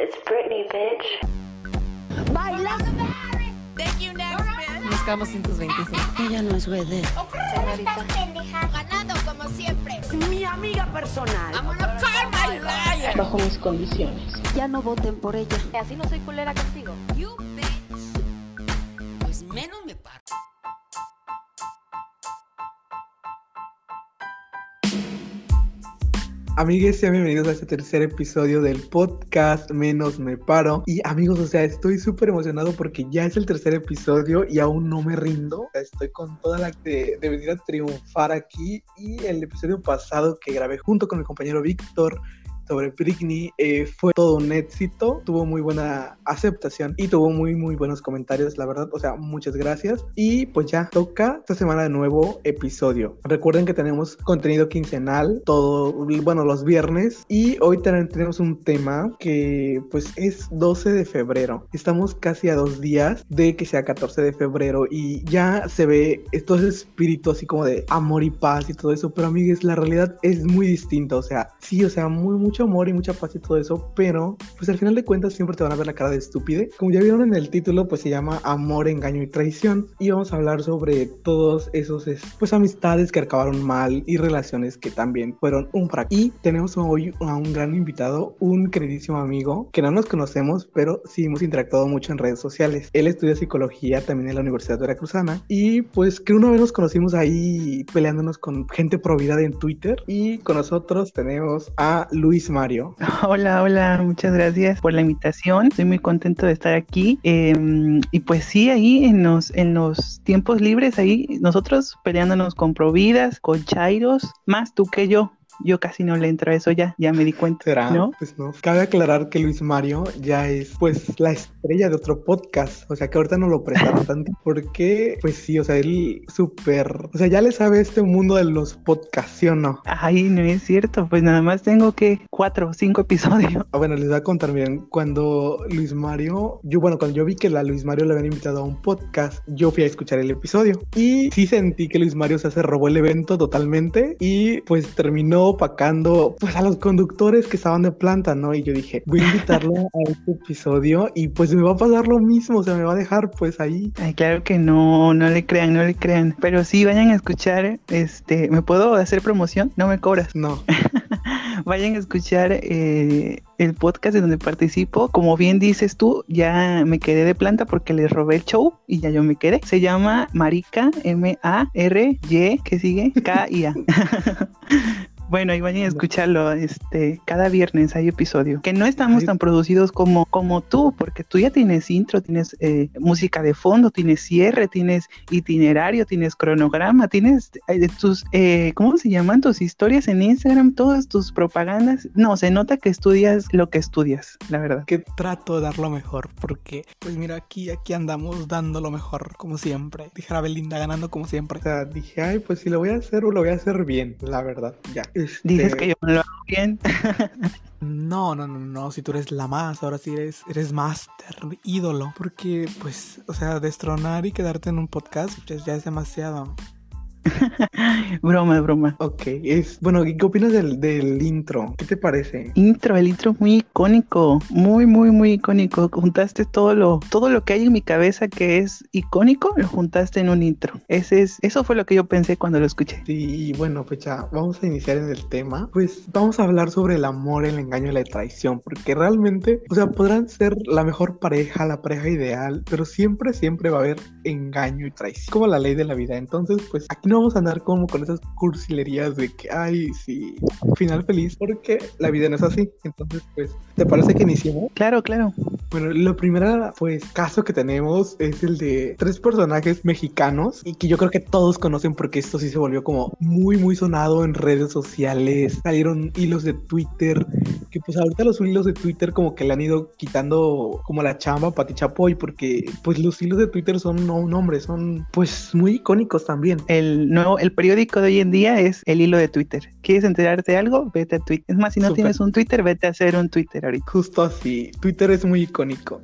It's Britney, bitch. ¡Baila! Thank you, next, bitch. Nos quedamos sin tus 25. Ella no es vedette. Señorita. Ganando como siempre. Es mi amiga personal. I'm gonna call my liar. bajo mis condiciones. Ya no voten por ella. Así no soy culera contigo. You bitch. Pues menos me paro. Amigues, sean bienvenidos a este tercer episodio del podcast Menos Me Paro. Y amigos, o sea, estoy súper emocionado porque ya es el tercer episodio y aún no me rindo. Estoy con toda la de, de venir a triunfar aquí. Y el episodio pasado que grabé junto con mi compañero Víctor sobre Britney eh, fue todo un éxito, tuvo muy buena aceptación y tuvo muy muy buenos comentarios, la verdad, o sea, muchas gracias y pues ya toca esta semana de nuevo episodio. Recuerden que tenemos contenido quincenal, todo, bueno, los viernes y hoy tenemos un tema que pues es 12 de febrero. Estamos casi a dos días de que sea 14 de febrero y ya se ve estos espíritus así como de amor y paz y todo eso, pero amigues, la realidad es muy distinta, o sea, sí, o sea, muy mucho amor y mucha paz y todo eso, pero pues al final de cuentas siempre te van a ver la cara de estúpide. Como ya vieron en el título, pues se llama Amor, Engaño y Traición y vamos a hablar sobre todos esos pues amistades que acabaron mal y relaciones que también fueron un fracaso. Y tenemos hoy a un gran invitado, un queridísimo amigo que no nos conocemos, pero sí hemos interactuado mucho en redes sociales. Él estudia psicología también en la Universidad Veracruzana y pues que una vez nos conocimos ahí peleándonos con gente providad en Twitter y con nosotros tenemos a Luis Mario. Hola, hola, muchas gracias por la invitación. Estoy muy contento de estar aquí. Eh, y pues sí, ahí en los, en los tiempos libres, ahí nosotros peleándonos con Providas, con Chairos, más tú que yo. Yo casi no le entro a eso ya, ya me di cuenta. ¿Será? ¿no? Pues no. Cabe aclarar que Luis Mario ya es pues la estrella de otro podcast. O sea que ahorita no lo prestaron tanto. Porque, pues sí, o sea, él súper. O sea, ya le sabe este mundo de los podcasts, ¿sí o no? Ay, no es cierto. Pues nada más tengo que cuatro o cinco episodios. Ah, bueno, les voy a contar bien. Cuando Luis Mario, yo, bueno, cuando yo vi que la Luis Mario le habían invitado a un podcast, yo fui a escuchar el episodio. Y sí sentí que Luis Mario se, se robó el evento totalmente. Y pues terminó opacando pues a los conductores que estaban de planta, ¿no? Y yo dije, voy a invitarlo a este episodio y pues me va a pasar lo mismo, o sea, me va a dejar pues ahí. Ay, claro que no, no le crean, no le crean. Pero sí, vayan a escuchar, este, ¿me puedo hacer promoción? No me cobras. No, Vayan a escuchar eh, el podcast en donde participo. Como bien dices tú, ya me quedé de planta porque les robé el show y ya yo me quedé. Se llama Marica, M-A-R-Y, ¿qué sigue? K-I-A. Bueno, y vayan a escucharlo, este, cada viernes hay episodio. Que no estamos Ay. tan producidos como, como tú, porque tú ya tienes intro, tienes eh, música de fondo, tienes cierre, tienes itinerario, tienes cronograma, tienes eh, tus, eh, ¿cómo se llaman? Tus historias en Instagram, todas tus propagandas. No, se nota que estudias lo que estudias, la verdad. que trato de dar lo mejor, porque pues mira, aquí, aquí andamos dando lo mejor, como siempre. Dijera Belinda ganando como siempre. o sea, dije, ay, pues si lo voy a hacer, lo voy a hacer bien, la verdad, ya. Este, Dices que yo no lo hago bien. No, no, no, no, si tú eres la más, ahora sí eres, eres máster, ídolo. Porque, pues, o sea, destronar y quedarte en un podcast pues, ya es demasiado. broma, broma. Ok, es, bueno, ¿y ¿qué opinas del, del intro? ¿Qué te parece? Intro, el intro muy icónico, muy, muy, muy icónico. Juntaste todo lo, todo lo que hay en mi cabeza que es icónico, lo juntaste en un intro. Ese es, eso fue lo que yo pensé cuando lo escuché. Sí, y bueno, pues ya vamos a iniciar en el tema. Pues vamos a hablar sobre el amor, el engaño y la traición, porque realmente, o sea, podrán ser la mejor pareja, la pareja ideal, pero siempre, siempre va a haber engaño y traición, como la ley de la vida. Entonces, pues aquí no vamos a andar como con esas cursilerías de que, ay, sí, final feliz, porque la vida no es así. Entonces, pues, ¿te parece que iniciemos? Claro, claro. Bueno, lo primero, pues, caso que tenemos es el de tres personajes mexicanos y que yo creo que todos conocen porque esto sí se volvió como muy, muy sonado en redes sociales. Salieron hilos de Twitter, que pues ahorita los hilos de Twitter como que le han ido quitando como la chamba a Pati Chapoy porque pues los hilos de Twitter son no un nombre, son pues muy icónicos también. El nuevo, el periódico de hoy en día es el hilo de Twitter. ¿Quieres enterarte de algo? Vete a Twitter. Es más, si no tienes un Twitter, vete a hacer un Twitter ahorita. Justo así, Twitter es muy icónico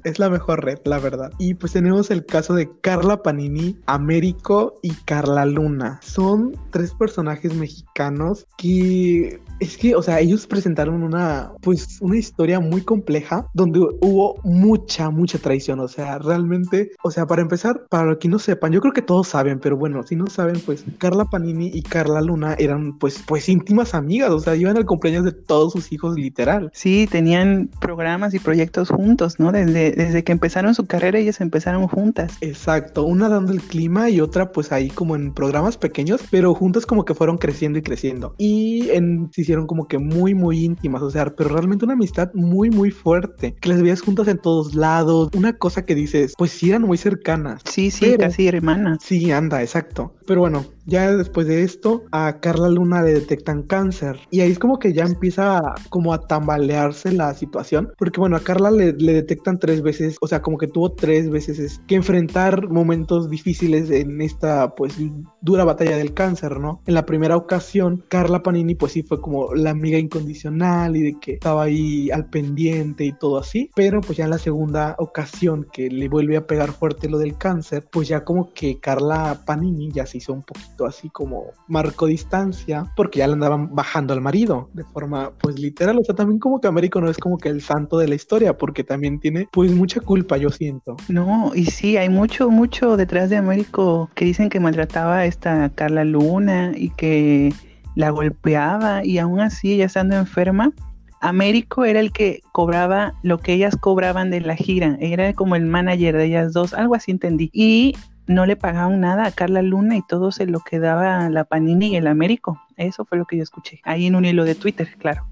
Es la mejor red, la verdad. Y pues tenemos el caso de Carla Panini, Américo y Carla Luna. Son tres personajes mexicanos que es que, o sea, ellos presentaron una, pues, una historia muy compleja donde hubo mucha, mucha traición. O sea, realmente, o sea, para empezar, para los que no sepan, yo creo que todos saben, pero bueno, si no saben, pues Carla Panini y Carla Luna eran, pues, pues íntimas amigas. O sea, iban al cumpleaños de todos sus hijos, literal. Sí, tenían programas y proyectos juntos, ¿no? Desde, desde que empezaron su carrera, ellas empezaron juntas. Exacto, una dando el clima y otra, pues, ahí como en programas pequeños, pero juntas como que fueron creciendo y creciendo. Y en hicieron como que muy, muy íntimas, o sea, pero realmente una amistad muy, muy fuerte, que las veías juntas en todos lados, una cosa que dices, pues sí eran muy cercanas. Sí, sí, casi hermanas. Sí, anda, exacto. Pero bueno, ya después de esto, a Carla Luna le detectan cáncer. Y ahí es como que ya empieza como a tambalearse la situación. Porque bueno, a Carla le, le detectan tres veces, o sea, como que tuvo tres veces que enfrentar momentos difíciles en esta pues dura batalla del cáncer, ¿no? En la primera ocasión, Carla Panini pues sí fue como la amiga incondicional y de que estaba ahí al pendiente y todo así. Pero pues ya en la segunda ocasión que le vuelve a pegar fuerte lo del cáncer, pues ya como que Carla Panini ya se hizo un poquito así como marcó distancia porque ya le andaban bajando al marido de forma pues literal. O sea, también como que Américo no es como que el santo de la historia porque también tiene pues mucha culpa, yo siento. No, y sí, hay mucho, mucho detrás de Américo que dicen que maltrataba a esta Carla Luna y que la golpeaba y aún así ella estando enferma, Américo era el que cobraba lo que ellas cobraban de la gira, era como el manager de ellas dos, algo así entendí. Y no le pagaban nada a Carla Luna y todo se lo quedaba la Panini y el Américo. Eso fue lo que yo escuché. Ahí en un hilo de Twitter, claro.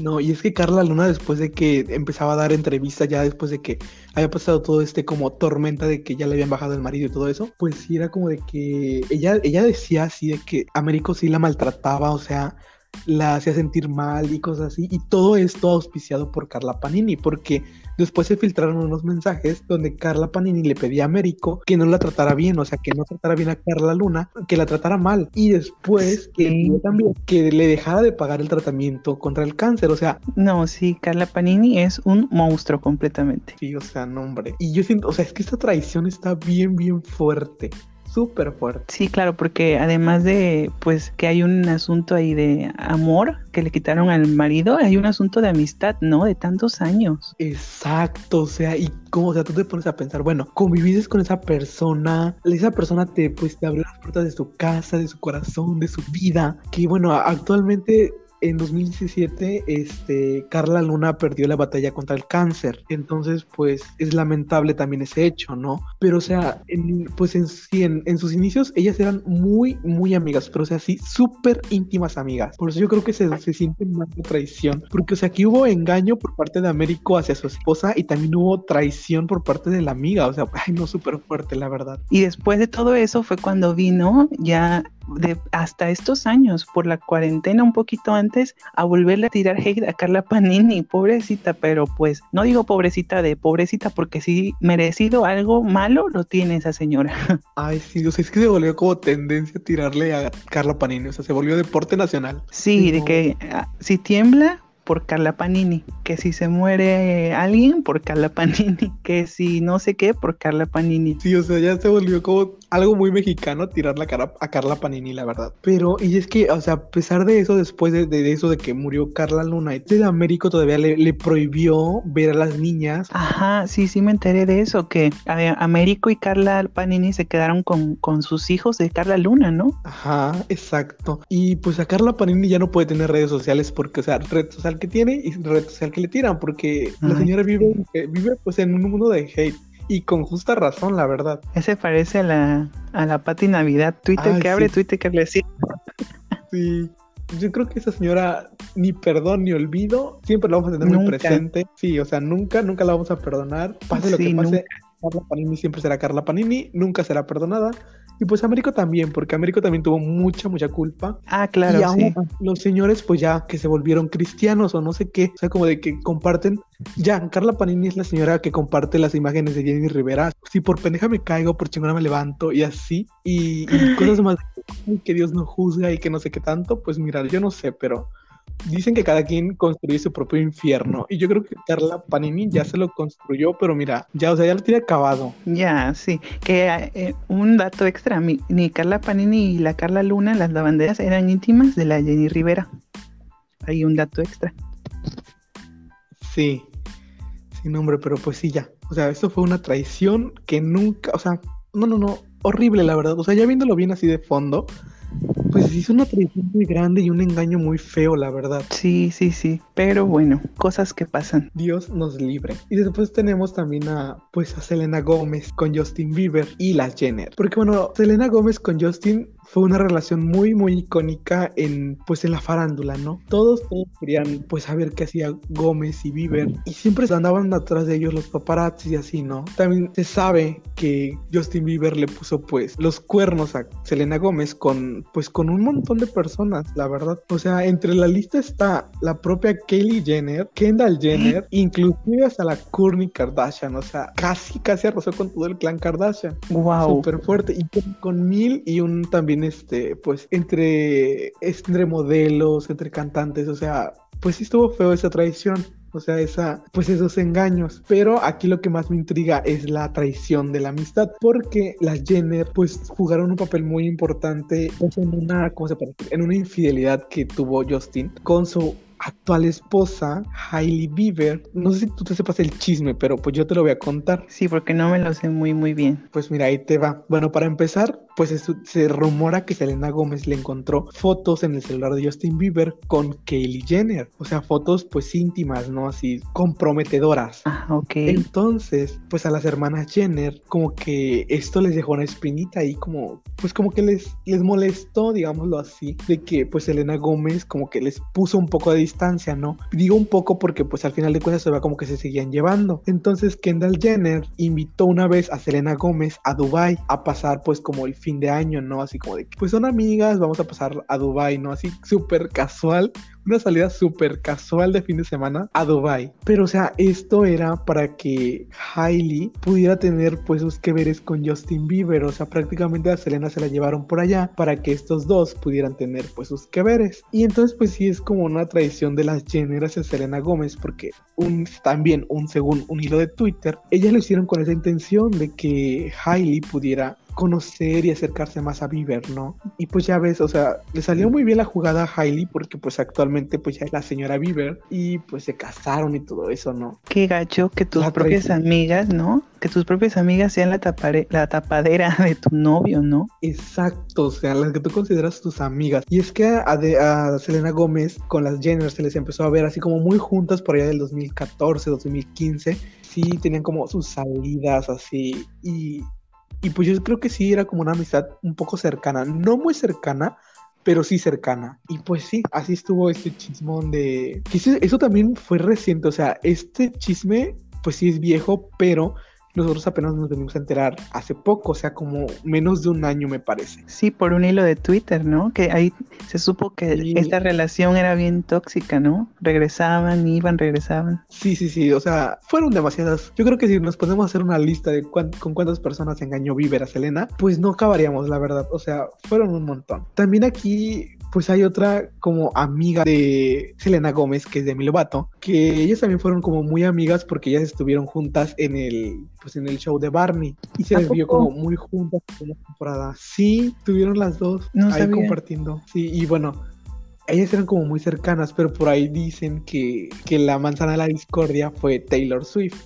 No, y es que Carla Luna después de que empezaba a dar entrevistas, ya después de que había pasado todo este como tormenta de que ya le habían bajado el marido y todo eso, pues sí era como de que ella, ella decía así de que Américo sí la maltrataba, o sea, la hacía sentir mal y cosas así, y todo esto auspiciado por Carla Panini, porque Después se filtraron unos mensajes donde Carla Panini le pedía a Américo que no la tratara bien, o sea, que no tratara bien a Carla Luna, que la tratara mal. Y después que también que le dejara de pagar el tratamiento contra el cáncer, o sea. No, sí, Carla Panini es un monstruo completamente. Sí, o sea, no, hombre. Y yo siento, o sea, es que esta traición está bien, bien fuerte súper fuerte. Sí, claro, porque además de, pues, que hay un asunto ahí de amor que le quitaron al marido, hay un asunto de amistad, ¿no? De tantos años. Exacto, o sea, y como, o sea, tú te pones a pensar, bueno, conviviste con esa persona, esa persona te, pues, te abrió las puertas de su casa, de su corazón, de su vida, que, bueno, actualmente en 2017, este, Carla Luna perdió la batalla contra el cáncer. Entonces, pues es lamentable también ese hecho, ¿no? Pero, o sea, pues en, en, en, sus inicios ellas eran muy, muy amigas, pero, o sea, sí, súper íntimas amigas. Por eso yo creo que se, se siente más de traición, porque, o sea, aquí hubo engaño por parte de Américo hacia su esposa y también hubo traición por parte de la amiga, o sea, ay, no, súper fuerte, la verdad. Y después de todo eso fue cuando vino ya de hasta estos años, por la cuarentena un poquito antes, a volverle a tirar hate a Carla Panini, pobrecita, pero pues no digo pobrecita de pobrecita porque si merecido algo malo lo tiene esa señora. Ay, sí, o sea, es que se volvió como tendencia a tirarle a Carla Panini, o sea, se volvió deporte nacional. Sí, de que ah, si tiembla, por Carla Panini, que si se muere alguien por Carla Panini, que si no sé qué por Carla Panini. Sí, o sea, ya se volvió como algo muy mexicano tirar la cara a Carla Panini, la verdad. Pero, y es que, o sea, a pesar de eso, después de, eso de que murió Carla Luna, de Américo todavía le, prohibió ver a las niñas. Ajá, sí, sí me enteré de eso, que Américo y Carla Panini se quedaron con, con sus hijos de Carla Luna, ¿no? Ajá, exacto. Y pues a Carla Panini ya no puede tener redes sociales porque, o sea, red social que tiene y red social que le tiran, porque la señora vive, eh, vive pues en un mundo de hate. Y con justa razón, la verdad. Ese parece a la, a la Pati Navidad. Twitter que abre, Twitter que le cierra. Sí. Yo creo que esa señora ni perdón ni olvido, siempre la vamos a tener muy presente. Sí, o sea, nunca, nunca la vamos a perdonar. Pase lo que pase, Carla Panini siempre será Carla Panini, nunca será perdonada. Y pues Américo también, porque Américo también tuvo mucha, mucha culpa. Ah, claro. Y aún los señores, pues ya que se volvieron cristianos o no sé qué, o sea, como de que comparten. Ya, Carla Panini es la señora que comparte las imágenes de Jenny Rivera. Si por pendeja me caigo, por chingona me levanto y así. Y, cosas más que Dios no juzga y que no sé qué tanto, pues mira, yo no sé, pero dicen que cada quien construye su propio infierno. Y yo creo que Carla Panini ya se lo construyó, pero mira, ya, o sea, ya lo tiene acabado. Ya, sí. Que eh, un dato extra, mi- ni Carla Panini y la Carla Luna, las lavanderas, eran íntimas de la Jenny Rivera. Hay un dato extra. Sí, sin nombre, pero pues sí, ya. O sea, esto fue una traición que nunca, o sea, no, no, no, horrible la verdad. O sea, ya viéndolo bien así de fondo, pues hizo una traición muy grande y un engaño muy feo, la verdad. Sí, sí, sí. Pero bueno, cosas que pasan. Dios nos libre. Y después tenemos también a, pues, a Selena Gómez con Justin Bieber y las Jenner. Porque bueno, Selena Gómez con Justin fue una relación muy, muy icónica en, pues, en la farándula, ¿no? Todos, todos querían, pues, saber qué hacía Gómez y Bieber. Y siempre andaban atrás de ellos los paparazzi y así, ¿no? También se sabe que Justin Bieber le puso, pues, los cuernos a Selena Gómez con, pues, con un montón de personas, la verdad. O sea, entre la lista está la propia Kylie Jenner, Kendall Jenner, inclusive hasta la Kourtney Kardashian. O sea, casi, casi arrasó con todo el clan Kardashian. Wow. Súper fuerte. Y con, con mil y un también, este, pues, entre, entre modelos, entre cantantes. O sea, pues sí estuvo feo esa traición. O sea, esa, pues esos engaños. Pero aquí lo que más me intriga es la traición de la amistad. Porque las Jenner, pues, jugaron un papel muy importante pues, en una, ¿cómo se puede decir? En una infidelidad que tuvo Justin con su actual esposa, Hailey Bieber. No sé si tú te sepas el chisme, pero pues yo te lo voy a contar. Sí, porque no me lo sé muy, muy bien. Pues mira, ahí te va. Bueno, para empezar, pues es- se rumora que Selena Gómez le encontró fotos en el celular de Justin Bieber con Kylie Jenner. O sea, fotos pues íntimas, ¿no? Así comprometedoras. Ah, ok. Entonces, pues a las hermanas Jenner, como que esto les dejó una espinita ahí, como, pues como que les, les molestó, digámoslo así, de que pues Selena Gómez como que les puso un poco de distancia, ¿no? Digo un poco porque pues al final de cuentas se ve como que se seguían llevando. Entonces Kendall Jenner invitó una vez a Selena Gómez a Dubai a pasar pues como el fin de año, ¿no? Así como de que pues son amigas, vamos a pasar a Dubai, ¿no? Así súper casual una salida súper casual de fin de semana a Dubai. Pero o sea, esto era para que Hailey pudiera tener pues sus que veres con Justin Bieber. O sea, prácticamente a Selena se la llevaron por allá para que estos dos pudieran tener pues sus que veres. Y entonces pues sí es como una traición de las Jenner hacia Selena Gómez porque un, también un según un hilo de Twitter, ellas lo hicieron con esa intención de que Hailey pudiera conocer y acercarse más a Bieber, ¿no? Y pues ya ves, o sea, le salió muy bien la jugada a Hailey porque pues actualmente pues ya es la señora Bieber y pues se casaron y todo eso, ¿no? Qué gacho que tus La propias traición. amigas, ¿no? Que tus propias amigas sean la, tapare- la tapadera de tu novio, ¿no? Exacto, o sea, las que tú consideras tus amigas. Y es que a, de- a Selena Gómez con las Jenner se les empezó a ver así como muy juntas por allá del 2014, 2015. Sí, tenían como sus salidas así y, y pues yo creo que sí era como una amistad un poco cercana, no muy cercana, pero sí cercana. Y pues sí, así estuvo este chismón de... eso también fue reciente, o sea, este chisme pues sí es viejo, pero nosotros apenas nos venimos a enterar hace poco, o sea, como menos de un año me parece. Sí, por un hilo de Twitter, ¿no? Que ahí se supo que Sí. esta relación era bien tóxica, ¿no? Regresaban, iban, regresaban. Sí, sí, sí, o sea, fueron demasiadas. Yo creo que si nos podemos hacer una lista de cuán- con cuántas personas engañó Bieber a Selena, pues no acabaríamos, la verdad. O sea, fueron un montón. También aquí, pues hay otra como amiga de Selena Gómez, que es Demi Lovato, que ellas también fueron como muy amigas porque ellas estuvieron juntas en el, pues en el show de Barney y se ¿A les vio como muy juntas en la temporada. Sí, tuvieron las dos No ahí sabía. compartiendo. Sí, y bueno, ellas eran como muy cercanas, pero por ahí dicen que, que la manzana de la discordia fue Taylor Swift.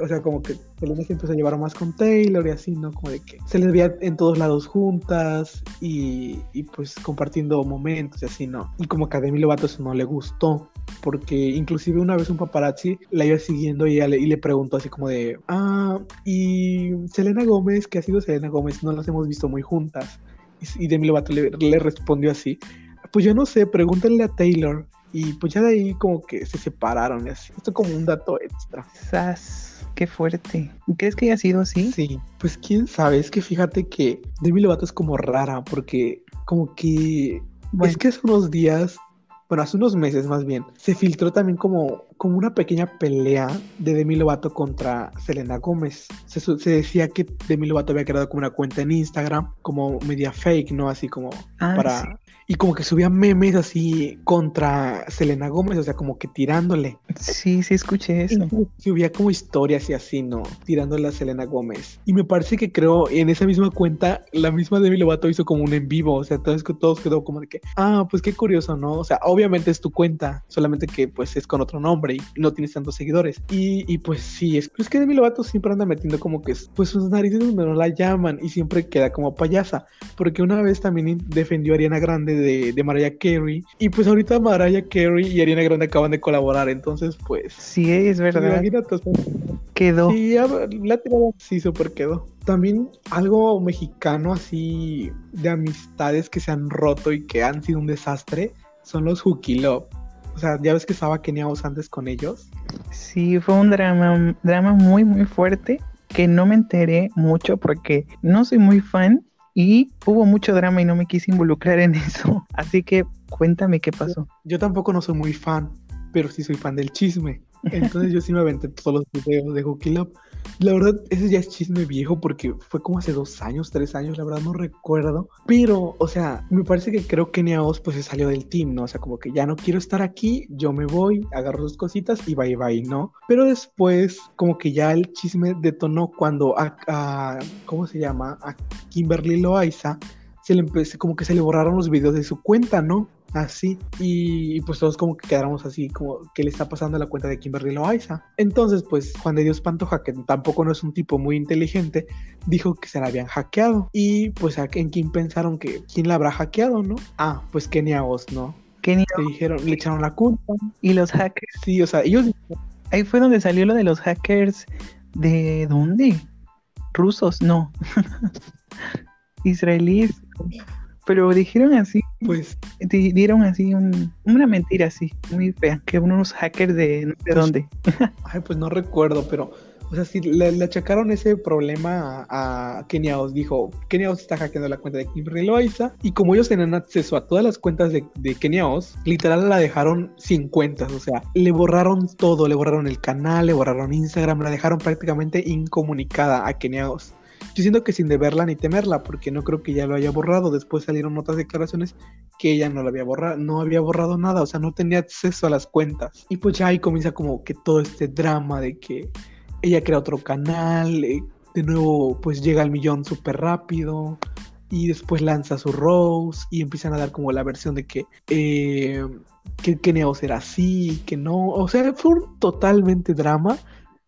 O sea, como que Selena se empezó a llevar más con Taylor y así, ¿no? Como de que se les veía en todos lados juntas y, y pues compartiendo momentos y así, ¿no? Y como que a Demi Lovato eso no le gustó, porque inclusive una vez un paparazzi la iba siguiendo y, le, y le preguntó así como de, ah, y Selena Gómez, que ha sido Selena Gómez, no las hemos visto muy juntas. Y, Demi Lovato le, le respondió así, pues yo no sé, pregúntenle a Taylor. Y pues ya de ahí como que se separaron y así. Esto como un dato extra. ¡Sas! ¡Qué fuerte! ¿Crees que haya sido así? Sí, pues quién sabe, es que fíjate que Demi Lovato es como rara porque como que Bueno, es que hace unos días, bueno, hace unos meses más bien, se filtró también como, como una pequeña pelea de Demi Lovato contra Selena Gómez. Se, decía que Demi Lovato había creado como una cuenta en Instagram, como media fake, ¿no? Así como ah, para... sí. Y como que subía memes así contra Selena Gómez, o sea, como que tirándole. Sí, sí escuché eso. Subía como historias y así, ¿no? Tirándole a Selena Gómez. Y me parece que creo en esa misma cuenta, la misma Demi Lovato hizo como un en vivo, o sea, entonces todos quedó como de que, ah, pues qué curioso, ¿no? O sea, obviamente es tu cuenta, solamente que pues es con otro nombre y no tienes tantos seguidores. Y, y pues sí, es, es que Demi Lovato siempre anda metiendo como que pues sus narices donde no la llaman y siempre queda como payasa, porque una vez también defendió a Ariana Grande de, de Mariah Carey y pues ahorita Mariah Carey y Ariana Grande acaban de colaborar, entonces pues... Sí, es verdad. Imagínate, o sea, Quedó. Sí, ya, la tirada sí súper quedó. También algo mexicano así de amistades que se han roto y que han sido un desastre son los Hooky Love. O sea, ya ves que estaba Kenia Oz antes con ellos. Sí, fue un drama, un drama muy, muy fuerte que no me enteré mucho porque no soy muy fan y hubo mucho drama y no me quise involucrar en eso. Así que cuéntame qué pasó. Yo tampoco no soy muy fan, pero sí soy fan del chisme. Entonces yo sí me aventé todos los videos de Hooky Love. La verdad, ese ya es chisme viejo porque fue como hace dos años, tres años, la verdad no recuerdo. Pero, o sea, me parece que creo que Oz pues se salió del team, ¿no? O sea, como que ya no quiero estar aquí, yo me voy, agarro sus cositas y bye bye, ¿no? Pero después, como que ya el chisme detonó cuando a, a ¿cómo se llama? A Kimberly Loaiza se le empecé, como que se le borraron los videos de su cuenta, ¿no? Así, y, y pues todos como que quedamos así, como que le está pasando a la cuenta de Kimberly Loaiza. Entonces, pues Juan de Dios Pantoja, que tampoco no es un tipo muy inteligente, dijo que se la habían hackeado. Y pues en quién pensaron que quién la habrá hackeado, ¿no? Ah, pues Kenia Oz, ¿no? Kenia Le dijeron, le echaron la culpa. y los hackers. Sí, o sea, ellos Ahí fue donde salió lo de los hackers. ¿De dónde? Rusos, no. Israelíes. Pero dijeron así, pues di- dieron así un- una mentira así, muy fea, que unos hackers de no sé Pues, dónde. Ay, pues no recuerdo, pero, o sea, sí, le, le achacaron ese problema a, a Kenia Oz. Dijo, Kenia Oz está hackeando la cuenta de Kimberly Loaiza. Y como ellos tenían acceso a todas las cuentas de, de Kenia Oz, literal la dejaron sin cuentas. O sea, le borraron todo, le borraron el canal, le borraron Instagram, la dejaron prácticamente incomunicada a Kenia Oz. Yo siento que sin deberla ni temerla, porque no creo que ya lo haya borrado. Después salieron otras declaraciones que ella no lo había borrado, no había borrado nada, o sea, no tenía acceso a las cuentas. Y pues ya ahí comienza como que todo este drama de que ella crea otro canal, eh, de nuevo pues llega al millón súper rápido y después lanza su Rose y empiezan a dar como la versión de que eh, que, era así, que no, o sea, fue un totalmente drama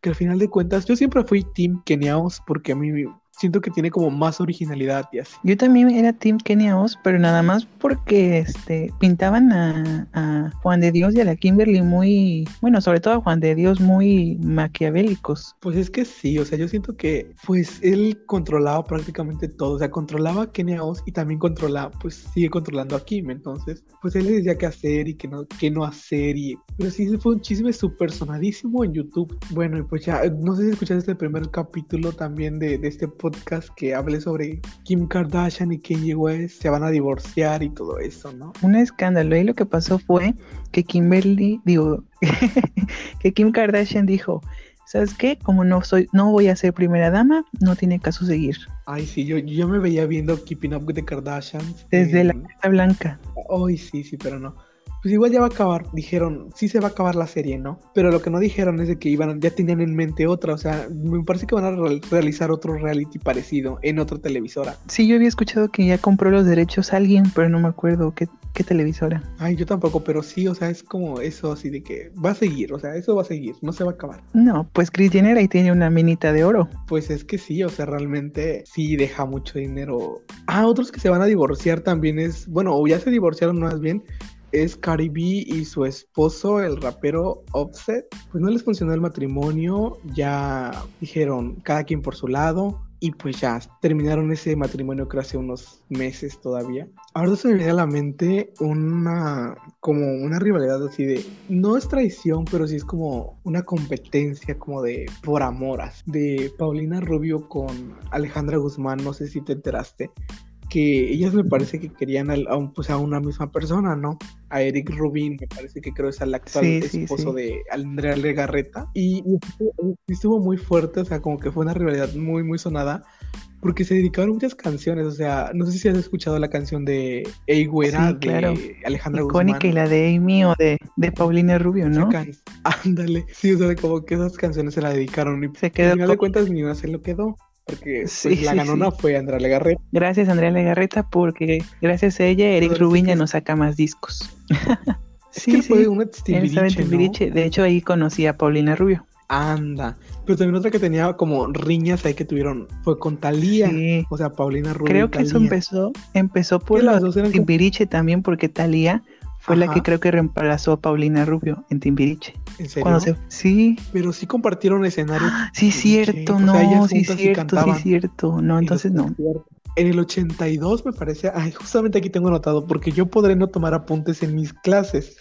que al final de cuentas yo siempre fui Team Keniaos porque a mí siento que tiene como más originalidad y así. Yo también era Team Kenia Oz, pero nada más porque este pintaban a, a Juan de Dios y a la Kimberly muy, bueno, sobre todo a Juan de Dios muy maquiavélicos. Pues es que sí, o sea, yo siento que pues él controlaba prácticamente todo, o sea, controlaba a Kenia Oz y también controlaba, pues sigue controlando a Kim, entonces, pues él le decía qué hacer y qué no, qué no hacer y, pero sí fue un chisme súper sonadísimo en YouTube. Bueno, y pues ya, no sé si escuchaste el primer capítulo también de, de este podcast que hablé sobre Kim Kardashian y Kanye West, se van a divorciar y todo eso, ¿no? Un escándalo. Y lo que pasó fue que Kimberly, digo, que Kim Kardashian dijo, ¿sabes qué? Como no soy, no voy a ser primera dama, no tiene caso seguir. Ay, sí, yo, yo me veía viendo Keeping Up with the Kardashians. Desde la Casa Blanca. Ay, sí, sí, pero no. Pues igual ya va a acabar. Dijeron, sí se va a acabar la serie, ¿no? Pero lo que no dijeron es de que iban, ya tenían en mente otra. O sea, me parece que van a real- realizar otro reality parecido en otra televisora. Sí, yo había escuchado que ya compró los derechos a alguien, pero no me acuerdo qué, qué televisora. Ay, yo tampoco, pero sí, o sea, es como eso así de que va a seguir, o sea, eso va a seguir, no se va a acabar. No, pues Kris Jenner ahí tiene una minita de oro. Pues es que sí, o sea, realmente sí deja mucho dinero. Ah, otros que se van a divorciar también es, bueno, o ya se divorciaron más bien, es Cardi B y su esposo, el rapero Offset. Pues no les funcionó el matrimonio, ya dijeron cada quien por su lado y pues ya terminaron ese matrimonio creo hace unos meses todavía. Ahora se me viene a la mente una como una rivalidad así de no es traición, pero sí es como una competencia como de por amoras de Paulina Rubio con Alejandra Guzmán, no sé si te enteraste que ellas me parece que querían al- a, un- pues, a una misma persona, ¿no? A Eric Rubin, me parece que creo es el actual Sí, sí, esposo sí. de Andrea Legarreta. Y, y estuvo, y muy fuerte, o sea, como que fue una rivalidad muy, muy sonada. Porque se dedicaron muchas canciones, o sea, no sé si has escuchado la canción de Ey Güera Sí, claro. de Alejandra Icónica y Guzmán. la de Amy o de, de Paulina Rubio, ¿no? Ándale, sí, o sea, como que esas canciones se la dedicaron y Se al quedó final de cuentas ni una se lo quedó. Porque pues, Sí, la ganona sí. fue Andrea Legarreta. Gracias Andrea Legarreta porque gracias a ella Eric es- nos saca más discos. Es sí, que sí. fue una Timbiriche, ¿no? Timbiriche. De hecho ahí conocí a Paulina Rubio. Anda. Pero también otra que tenía como riñas ahí que tuvieron fue con Talía. Sí. O sea, Paulina Rubio. Creo que eso empezó, empezó por la dos eran como- Timbiriche también porque Talía fue la que creo que reemplazó a Paulina Rubio en Timbiriche. ¿En serio? Cuando se... Sí, Pero sí compartieron escenario. sí Timbiriche. cierto, O sea, no, sí sí cierto, sí cierto. No, entonces no. En el 82 me parece, ay, justamente aquí tengo anotado, porque yo podré no tomar apuntes en mis clases,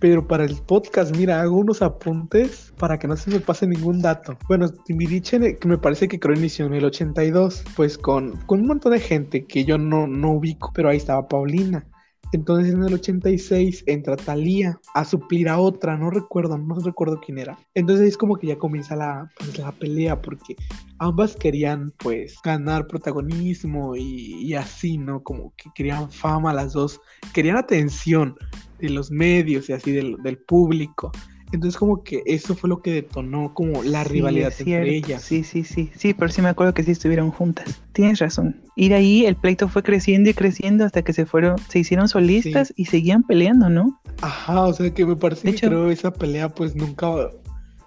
pero para el podcast, mira, hago unos apuntes para que no se me pase ningún dato. Bueno, Timbiriche, que me parece que creo inició en el 82, pues con, con un montón de gente que yo no, no ubico, pero ahí estaba Paulina. Entonces en el 86 entra Thalía a suplir a otra, no recuerdo, no recuerdo quién era. Entonces es como que ya comienza la, pues, la pelea porque ambas querían pues ganar protagonismo y, y así, ¿no? Como que querían fama las dos, querían atención de los medios y así del, del público. Entonces como que eso fue lo que detonó como la Sí, rivalidad entre ellas. Sí, sí, sí, sí, pero sí me acuerdo que sí estuvieron juntas. Tienes razón. Y de ahí el pleito fue creciendo y creciendo hasta que se fueron, se hicieron solistas y seguían peleando, ¿no? Ajá, o sea que me parece De que hecho- creo esa pelea pues nunca,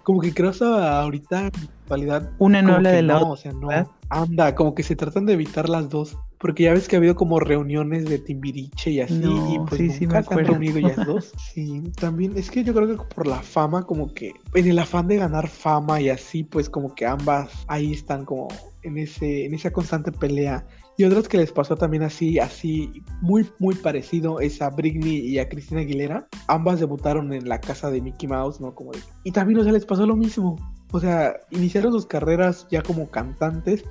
como que creo hasta ahorita en actualidad Una no habla de la no, otra. o sea, no, ¿verdad? anda, como que se tratan de evitar las dos, porque ya ves que ha habido como reuniones de Timbiriche y así, No, y pues sí, sí, me nunca se han acuerdo. reunido ellas dos. Sí, también es que yo creo que por la fama, como que en el afán de ganar fama y así, pues como que ambas ahí están como en ese, en esa constante pelea. Y otras que les pasó también así, así, muy, muy parecido es a Britney y a Cristina Aguilera. Ambas debutaron en la casa de Mickey Mouse, ¿no? Como de- Y también, o sea, les pasó lo mismo. O sea, iniciaron sus carreras ya como cantantes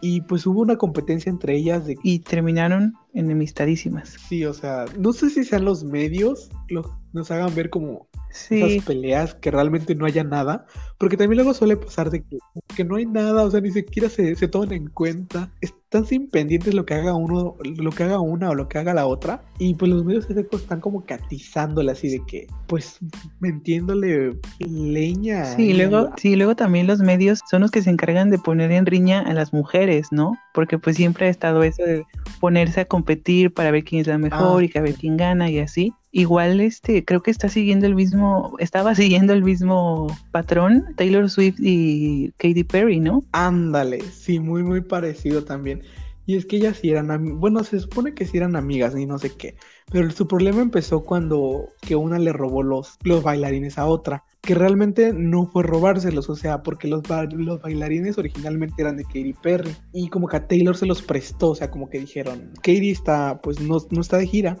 y pues hubo una competencia entre ellas de Y terminaron enemistadísimas. sí, o sea, no sé si sean los medios los nos hagan ver como Sí, esas peleas que realmente no haya nada, porque también luego suele pasar de que, que no hay nada, o sea, ni siquiera se, se toman en cuenta, están sin pendientes lo que haga uno, lo que haga una o lo que haga la otra, y pues los medios secos están como catizándole así de que, pues, metiéndole leña. Sí, luego, la- sí, luego también los medios son los que se encargan de poner en riña a las mujeres, ¿no? Porque pues siempre ha estado eso de ponerse a competir para ver quién es la mejor Ah. y que a ver quién gana y así. Igual este, creo que está siguiendo el mismo, estaba siguiendo el mismo patrón Taylor Swift y Katy Perry, ¿no? Ándale, sí, muy, muy parecido también. Y es que ellas sí eran, bueno, se supone que sí eran amigas y no sé qué, pero su problema empezó cuando que una le robó los, los bailarines a otra, que realmente no fue robárselos, o sea, porque los, los bailarines originalmente eran de Katy Perry y como que a Taylor se los prestó, o sea, como que dijeron, Katy está, pues no, no está de gira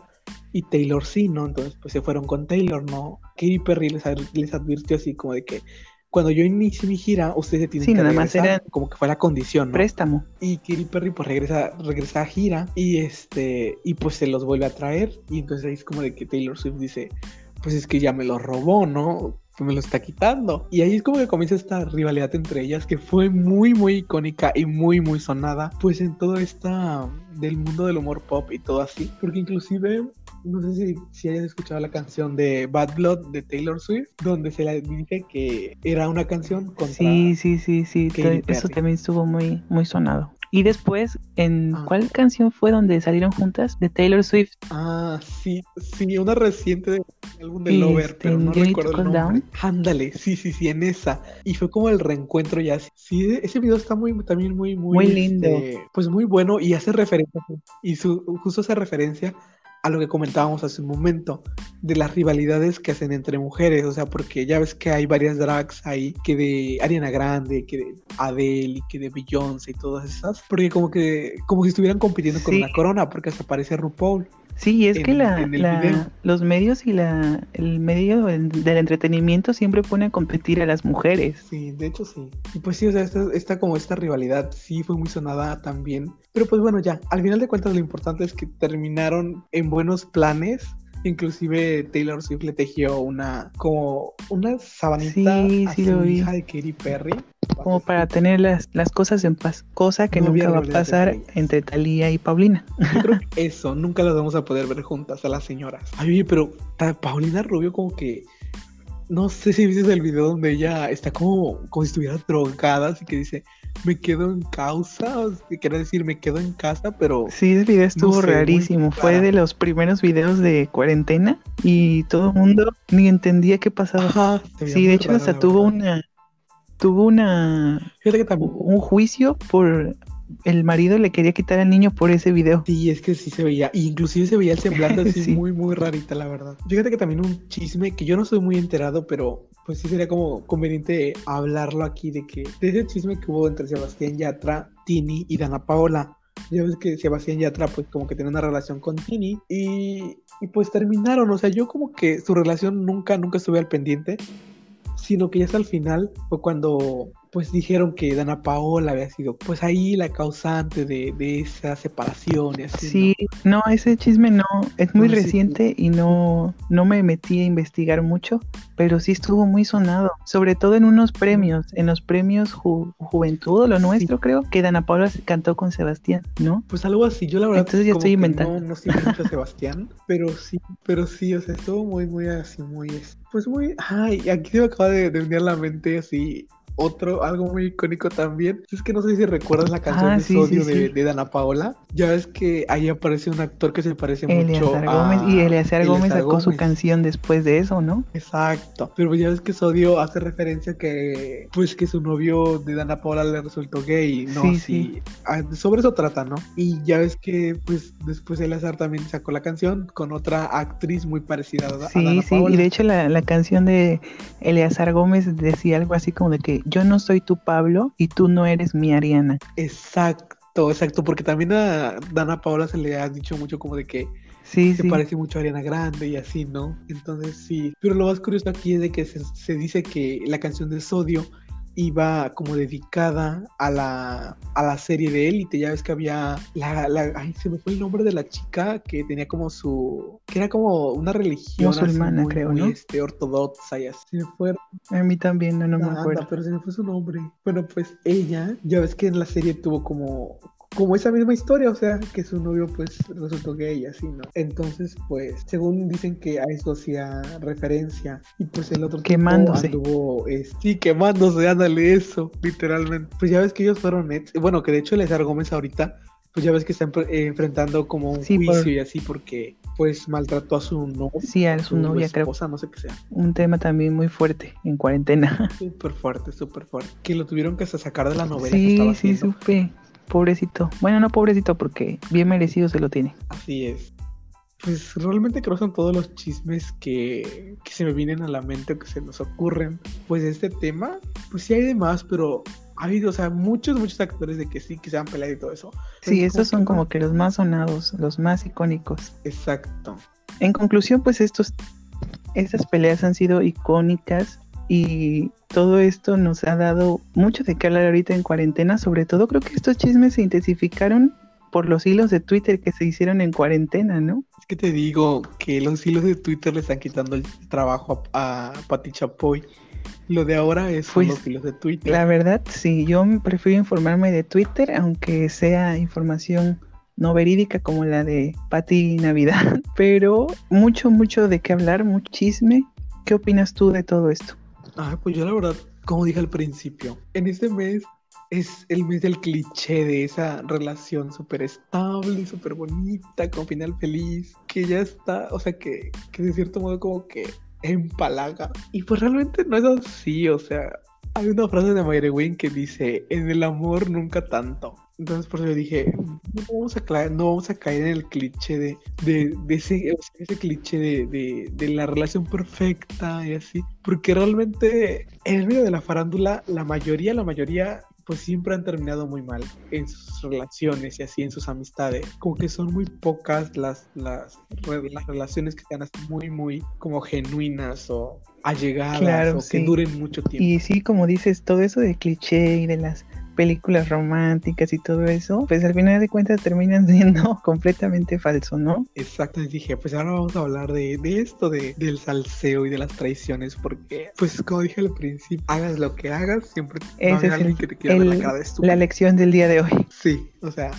y Taylor sí, ¿no? Entonces pues se fueron con Taylor, ¿no? Katy Perry les, les advirtió así como de que cuando yo inicie mi gira, ustedes se tienen Sí, que nada más regresar", era como que fue la condición, ¿no? Préstamo. Y Katy Perry pues regresa, regresa a gira y este y pues se los vuelve a traer y entonces ahí es como de que Taylor Swift dice pues es que ya me lo robó, ¿no? Pues me lo está quitando. Y ahí es como que comienza esta rivalidad entre ellas que fue muy muy icónica y muy muy sonada pues en todo esta del mundo del humor pop y todo así. Porque inclusive no sé si, si hayas escuchado la canción de Bad Blood de Taylor Swift, donde se le dice que era una canción contra... Sí, sí, sí, sí. Katy Eso también estuvo muy, muy sonado. Y después, ¿en Ah. cuál canción fue donde salieron juntas? De Taylor Swift. Ah, sí, sí, una reciente de álbum de Lover, Este, pero no recuerdo el nombre. Ándale, sí, sí, sí, en esa. Y fue como el reencuentro ya. Sí, ese video está muy, también muy, muy, Muy lindo. este, pues muy bueno y hace referencia, y su, justo hace referencia a lo que comentábamos hace un momento, de las rivalidades que hacen entre mujeres, o sea, porque ya ves que hay varias drags ahí, que de Ariana Grande, que de Adele, que de Beyoncé y todas esas, porque como que, como si estuvieran compitiendo con Sí. una corona, porque hasta aparece RuPaul. Sí, es que la, la- los medios y la, el medio del entretenimiento siempre pone a competir a las mujeres. Sí, de hecho sí. Y pues sí, o sea, esta, esta como esta rivalidad sí fue muy sonada también. Pero pues bueno, ya, al final de cuentas lo importante es que terminaron en buenos planes. Inclusive Taylor Swift le tejió una como una sabanita Sí, a sí su lo vi. hija de Katy Perry. Como para tener las, las cosas en paz, cosa que No nunca va a pasar entre Talía y Paulina. Yo creo que eso, nunca las vamos a poder ver juntas a las señoras. Ay, oye, pero Paulina Rubio como que... No sé si viste el video donde ella está como, como si estuviera drogada, así que dice, me quedo en causa, o sea, que quiere decir, me quedo en casa, pero... Sí, ese video estuvo sé, muy rarísimo. Fue de los primeros videos de cuarentena y todo el mundo ni entendía qué pasaba. Ajá, Sí, de hecho hasta tuvo una tuvo una Fíjate que también... un juicio por el marido le quería quitar al niño por ese video. Sí, es que sí se veía, inclusive se veía el semblante así Sí. muy, muy rarita, la verdad. Fíjate que también un chisme que yo no estoy muy enterado, pero pues sí sería como conveniente hablarlo aquí de que, de ese chisme que hubo entre Sebastián Yatra, Tini y Dana Paola. Ya ves que Sebastián Yatra pues como que tiene una relación con Tini y, y pues terminaron, o sea, yo como que su relación nunca, nunca estuve al pendiente, sino que ya hasta el final fue cuando pues dijeron que Dana Paola había sido pues ahí la causante de, de esa separación y así. Sí, no, ese chisme no, es muy No, sí, reciente y no, no me metí a investigar mucho, pero sí estuvo muy sonado, sobre todo en unos premios, en los premios Ju- Juventud, lo nuestro creo, que Dana Paula se cantó con Sebastián, ¿no? Pues algo así, yo la verdad Entonces ya estoy que inventando. No, no sigo mucho a Sebastián, pero sí, pero sí, o sea, estuvo muy, muy así, muy, es- pues muy, ay, aquí se me acaba de, de venir a la mente así otro, algo muy icónico también. Es que no sé si recuerdas la canción Ah, de sí, Sodio sí, de, sí. de Dana Paola. Ya ves que ahí aparece un actor que se parece mucho Eleazar a... Gómez, y Eleazar Gómez sacó su canción después de eso, ¿no? Exacto. Pero ya ves que Sodio hace referencia que pues que su novio de Dana Paola le resultó gay, ¿no? Sí, Sí, sí. Ah, Sobre eso trata, ¿no? Y ya ves que pues después Eleazar también sacó la canción con otra actriz muy parecida a, a Sí, Dana sí, Paola. y de hecho la, la canción de Eleazar Gómez decía algo así como de que yo no soy tu Pablo y tú no eres mi Ariana. Exacto, exacto, porque también a Dana Paola se le ha dicho mucho como de que Sí, se sí. parece mucho a Ariana Grande y así, ¿no? Entonces sí. Pero lo más curioso aquí es de que se, se dice que la canción de Sodio iba como dedicada a la, a la serie de élite. Ya ves que había la, la- ay, se me fue el nombre de la chica que tenía como su, que era como una religión Musulmana, muy, creo, muy, ¿no? este, ortodoxa y así. Se me fue A mí también, no, no me Anda, acuerdo. pero se me fue su nombre. Bueno, pues ella, ya ves que en la serie tuvo como, como esa misma historia, o sea, que su novio pues resultó gay y así, ¿no? Entonces, pues, según dicen que a eso hacía referencia. Y pues el otro Quemándose. anduvo, eh, sí, quemándose, ándale eso, literalmente. Pues ya ves que ellos fueron ex, bueno, que de hecho Eleazar Gómez ahorita, pues ya ves que están eh, enfrentando como un Sí, por- juicio y así porque pues maltrató a su novia. Sí, a su novia, creo. esposa, no sé qué sea. Un tema también muy fuerte en cuarentena. Súper fuerte, súper fuerte. Que lo tuvieron que hasta sacar de la novela que estaba Sí, sí, haciendo. supe. Pobrecito. Bueno, no pobrecito porque bien merecido se lo tiene. Así es. Pues realmente creo que son todos los chismes que, que se me vienen a la mente o que se nos ocurren. Pues de este tema, pues sí hay demás, pero ha habido, o sea, muchos, muchos actores de que sí, que se han peleado y todo eso. Sí, estos son que como que los más sonados, los más icónicos. Exacto. En conclusión, pues estos, estas peleas han sido icónicas y todo esto nos ha dado mucho de qué hablar ahorita en cuarentena. Sobre todo creo que estos chismes se intensificaron por los hilos de Twitter que se hicieron en cuarentena, ¿no? Es que te digo que los hilos de Twitter le están quitando el trabajo a, a Pati Chapoy. Lo de ahora es Pues, los hilos de Twitter. La verdad, sí, yo prefiero informarme de Twitter, aunque sea información no verídica como la de Patti Navidad, pero mucho, mucho de qué hablar, mucho chisme. ¿Qué opinas tú de todo esto? Ah, pues yo la verdad, como dije al principio, en este mes es el mes del cliché de esa relación súper estable, súper bonita, con final feliz, que ya está, o sea, que, que de cierto modo como que empalaga. Y pues realmente no es así, o sea, hay una frase de Mayre Wayne que dice, en el amor nunca tanto. Entonces por eso yo dije, no vamos a, no vamos a caer en el cliché de, de, de ese, ese cliché de, de, de la relación perfecta y así. Porque realmente en el medio de la farándula, la mayoría, la mayoría pues siempre han terminado muy mal en sus relaciones y así en sus amistades. Como que son muy pocas las, las, las relaciones que sean así muy, muy como genuinas o allegadas Claro, o sí. que duren mucho tiempo. Y sí, como dices, todo eso de cliché y de las películas románticas y todo eso, pues al final de cuentas terminan siendo completamente falso, ¿no? Exacto, y dije, pues ahora vamos a hablar de, de esto, de, del salseo y de las traiciones, porque, pues como dije al principio, hagas lo que hagas, siempre va a alguien el- que te quiera ver la el- cara de estúpido. La lección del día de hoy. Sí, o sea,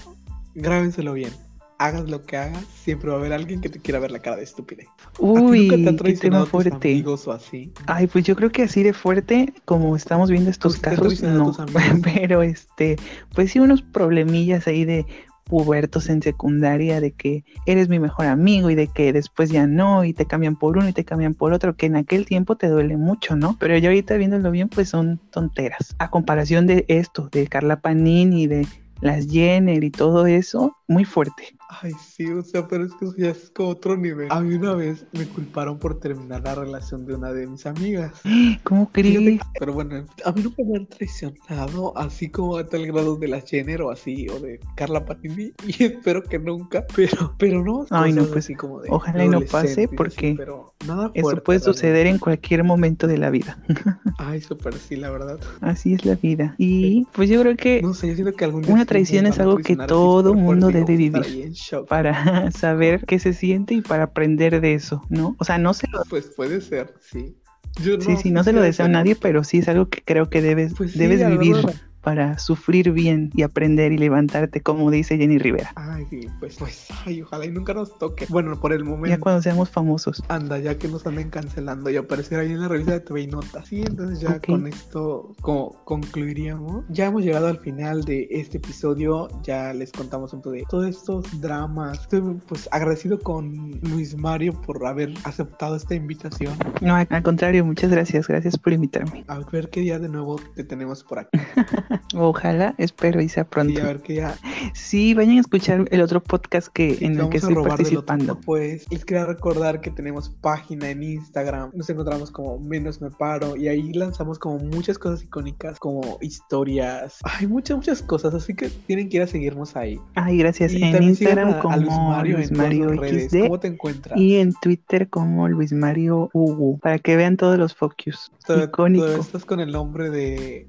grábenselo bien. Hagas lo que hagas, siempre va a haber alguien que te quiera ver la cara de estúpido. Uy, ¿A ti nunca te qué tema fuerte. amigos o así? Ay, pues yo creo que así de fuerte, como estamos viendo estos Pues, ¿te han casos, no. Pero este, pues sí, unos problemillas ahí de pubertos en secundaria, de que eres mi mejor amigo y de que después ya no, y te cambian por uno y te cambian por otro, que en aquel tiempo te duele mucho, ¿no? Pero yo ahorita viéndolo bien, pues son tonteras. A comparación de esto, de Carla Panini, de las Jenner y todo eso, muy fuerte. Ay, sí, o sea, pero es que eso ya es como otro nivel. A mí una vez me culparon por terminar la relación de una de mis amigas. ¿Cómo crees? pero bueno, a mí nunca me han traicionado así como a tal grado de la Jenner o así, o de Carla Panini, y espero que nunca, pero, pero no, Ay, no, pues, así como de ojalá y no pase, así, porque pero nada Eso puede realmente. suceder en cualquier momento de la vida. Ay, súper sí, la verdad. Así es la vida. Y pues yo creo que No sé, yo siento que algún día Una sí traición es algo que todo mundo fuerte y debe vamos a estar vivir. ahí en shock. para saber qué se siente y para aprender de eso, ¿no? O sea, no se lo, Pues puede ser, sí. Yo sí, sí, no se lo deseo a nadie, pero sí es algo que creo que debes, Pues sí, debes vivir verdad. Para sufrir bien y aprender y levantarte, como dice Jenny Rivera. Ay, sí, pues, pues, ay, ojalá y nunca nos toque. Bueno, por el Ya momento. cuando seamos famosos. Anda, ya que nos anden cancelando y aparecer ahí en la revista de TV y. Sí, entonces ya con esto como concluiríamos. Ya hemos llegado al final de este episodio. Ya les contamos un poco de todos estos dramas. Estoy pues agradecido con Luis Mario por haber aceptado esta invitación. No, al al contrario, muchas gracias, gracias por invitarme. A ver qué día de nuevo te tenemos por aquí. Ojalá, espero y sea pronto. Sí, a ver qué día Sí, vayan a escuchar el otro podcast que Sí, en el que estoy del otro. participando. Pues les quería recordar que tenemos página en Instagram. Nos encontramos como Menos Me Paro y ahí lanzamos como muchas cosas icónicas, como historias. Hay muchas, muchas cosas, así que tienen que ir a seguirnos ahí. Ay, gracias. Y en Instagram a- como a Luis Mario Luis. XD ¿Cómo te encuentras? y en Twitter como Luis Mario Hugo para que vean todos los focus. Icónico. todavía estás con el nombre de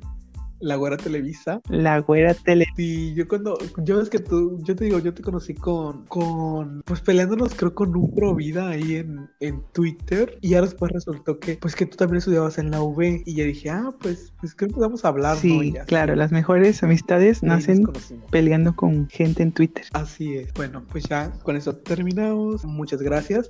La Güera Televisa. La güera tele. Sí, yo cuando, yo es que tú, yo te digo, yo te conocí con, con, pues peleándonos creo con un pro vida ahí en, en Twitter y ya después resultó que, pues que tú también estudiabas en la UV y ya dije, ah, pues, pues creo que vamos a hablar, ¿no? Sí, Y así, claro, las mejores amistades y nacen peleando con gente en Twitter. Así es. Bueno, pues ya con eso terminamos. Muchas gracias.